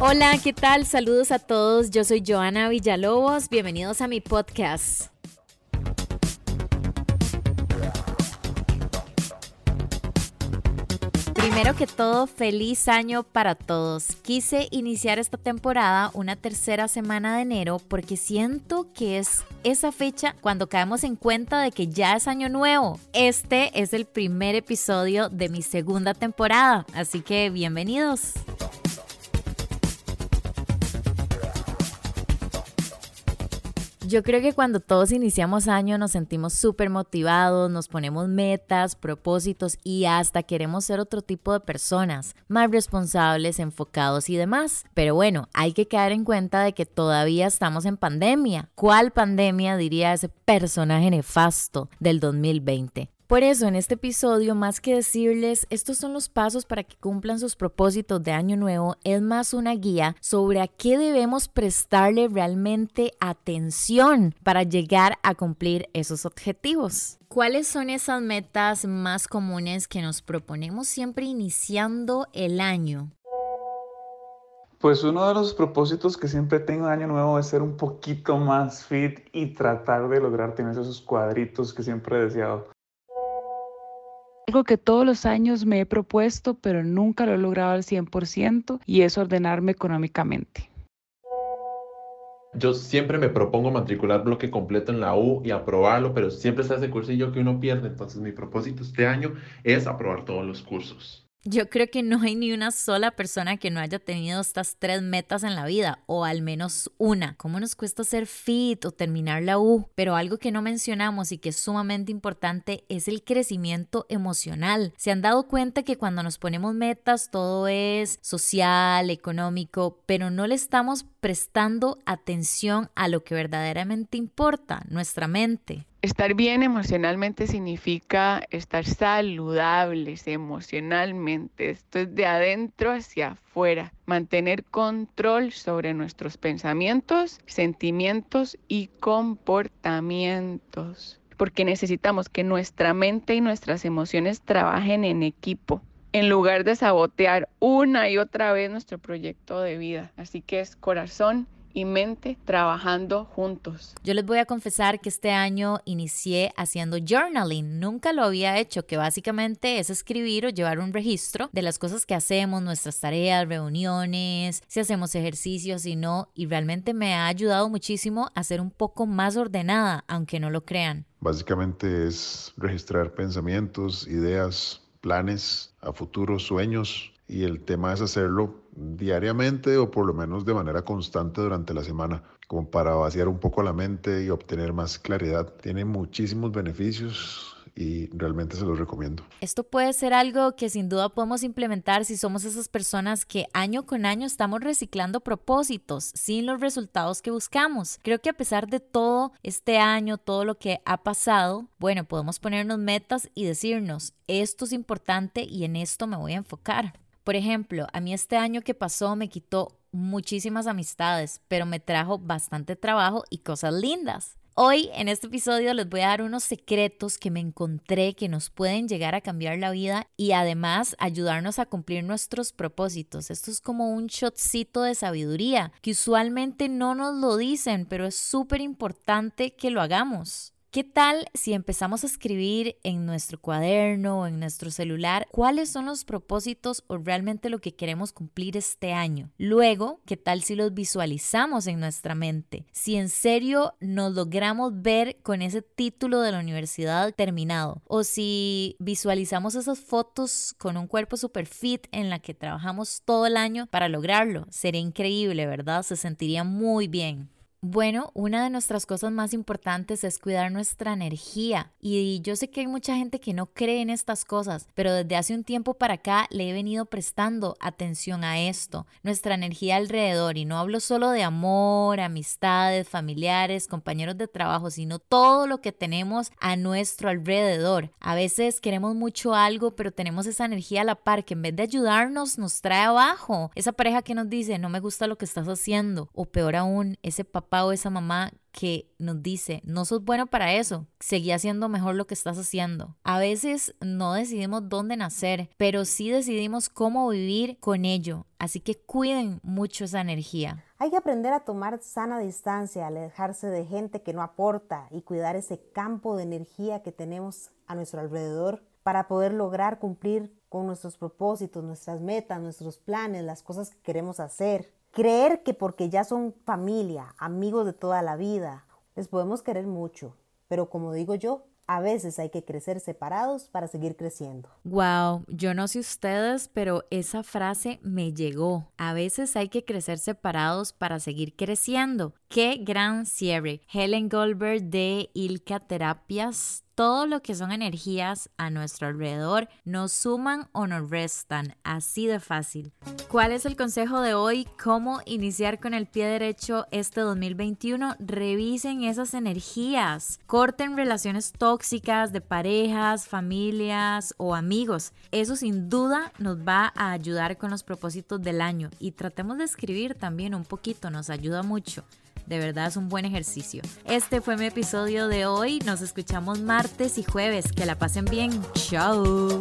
Hola, ¿qué tal? Saludos a todos. Yo soy Joana Villalobos. Bienvenidos a mi podcast. Primero que todo, feliz año para todos. Quise iniciar esta temporada una tercera semana de enero porque siento que es esa fecha cuando caemos en cuenta de que ya es año nuevo. Este es el primer episodio de mi segunda temporada, así que bienvenidos. Yo creo que cuando todos iniciamos año nos sentimos súper motivados, nos ponemos metas, propósitos y hasta queremos ser otro tipo de personas, más responsables, enfocados y demás. Pero bueno, hay que caer en cuenta de que todavía estamos en pandemia. ¿Cuál pandemia diría ese personaje nefasto del 2020? Por eso, en este episodio, más que decirles estos son los pasos para que cumplan sus propósitos de año nuevo, es más una guía sobre a qué debemos prestarle realmente atención para llegar a cumplir esos objetivos. ¿Cuáles son esas metas más comunes que nos proponemos siempre iniciando el año? Pues uno de los propósitos que siempre tengo de año nuevo es ser un poquito más fit y tratar de lograr tener esos cuadritos que siempre he deseado. Algo que todos los años me he propuesto, pero nunca lo he logrado al 100% y es ordenarme económicamente. Yo siempre me propongo matricular bloque completo en la U y aprobarlo, pero siempre está ese cursillo que uno pierde. Entonces mi propósito este año es aprobar todos los cursos. Yo creo que no hay ni una sola persona que no haya tenido estas tres metas en la vida, o al menos una. ¿Cómo nos cuesta ser fit o terminar la U? Pero algo que no mencionamos y que es sumamente importante es el crecimiento emocional. ¿Se han dado cuenta que cuando nos ponemos metas todo es social, económico, pero no le estamos prestando atención a lo que verdaderamente importa, nuestra mente? Estar bien emocionalmente significa estar saludables emocionalmente. Esto es de adentro hacia afuera. Mantener control sobre nuestros pensamientos, sentimientos y comportamientos. Porque necesitamos que nuestra mente y nuestras emociones trabajen en equipo en lugar de sabotear una y otra vez nuestro proyecto de vida. Así que es corazón, y mente trabajando juntos. Yo les voy a confesar que este año inicié haciendo journaling. Nunca lo había hecho, que básicamente es escribir o llevar un registro de las cosas que hacemos, nuestras tareas, reuniones, si hacemos ejercicios y no. Y realmente me ha ayudado muchísimo a ser un poco más ordenada, aunque no lo crean. Básicamente es registrar pensamientos, ideas, planes a futuros, sueños. Y el tema es hacerlo diariamente o por lo menos de manera constante durante la semana, como para vaciar un poco la mente y obtener más claridad. Tiene muchísimos beneficios y realmente se los recomiendo. Esto puede ser algo que sin duda podemos implementar si somos esas personas que año con año estamos reciclando propósitos sin los resultados que buscamos. Creo que a pesar de todo este año, todo lo que ha pasado, bueno, podemos ponernos metas y decirnos, esto es importante y en esto me voy a enfocar. Por ejemplo, a mí este año que pasó me quitó muchísimas amistades, pero me trajo bastante trabajo y cosas lindas. Hoy en este episodio les voy a dar unos secretos que me encontré que nos pueden llegar a cambiar la vida y además ayudarnos a cumplir nuestros propósitos. Esto es como un shotcito de sabiduría que usualmente no nos lo dicen, pero es súper importante que lo hagamos. ¿Qué tal si empezamos a escribir en nuestro cuaderno o en nuestro celular cuáles son los propósitos o realmente lo que queremos cumplir este año? Luego, ¿qué tal si los visualizamos en nuestra mente? Si en serio nos logramos ver con ese título de la universidad terminado o si visualizamos esas fotos con un cuerpo super fit en la que trabajamos todo el año para lograrlo. Sería increíble, ¿verdad? Se sentiría muy bien. Bueno, una de nuestras cosas más importantes es cuidar nuestra energía y yo sé que hay mucha gente que no cree en estas cosas, pero desde hace un tiempo para acá le he venido prestando atención a esto, nuestra energía alrededor y no hablo solo de amor, amistades, familiares, compañeros de trabajo, sino todo lo que tenemos a nuestro alrededor. A veces queremos mucho algo, pero tenemos esa energía a la par que en vez de ayudarnos nos trae abajo. Esa pareja que nos dice, no me gusta lo que estás haciendo o peor aún, ese papá papá o esa mamá que nos dice, no sos bueno para eso, seguí haciendo mejor lo que estás haciendo. A veces no decidimos dónde nacer, pero sí decidimos cómo vivir con ello, así que cuiden mucho esa energía. Hay que aprender a tomar sana distancia, alejarse de gente que no aporta y cuidar ese campo de energía que tenemos a nuestro alrededor para poder lograr cumplir con nuestros propósitos, nuestras metas, nuestros planes, las cosas que queremos hacer. Creer que porque ya son familia, amigos de toda la vida, les podemos querer mucho, pero como digo yo, a veces hay que crecer separados para seguir creciendo. Wow, yo no sé ustedes, pero esa frase me llegó. A veces hay que crecer separados para seguir creciendo. Qué gran cierre. Helen Goldberg de Ilka Terapias todo lo que son energías a nuestro alrededor nos suman o nos restan, así de fácil. ¿Cuál es el consejo de hoy? ¿Cómo iniciar con el pie derecho este 2021? Revisen esas energías, corten relaciones tóxicas de parejas, familias o amigos. Eso sin duda nos va a ayudar con los propósitos del año y tratemos de escribir también un poquito, nos ayuda mucho. De verdad es un buen ejercicio. Este fue mi episodio de hoy. Nos escuchamos martes y jueves. Que la pasen bien. Chao.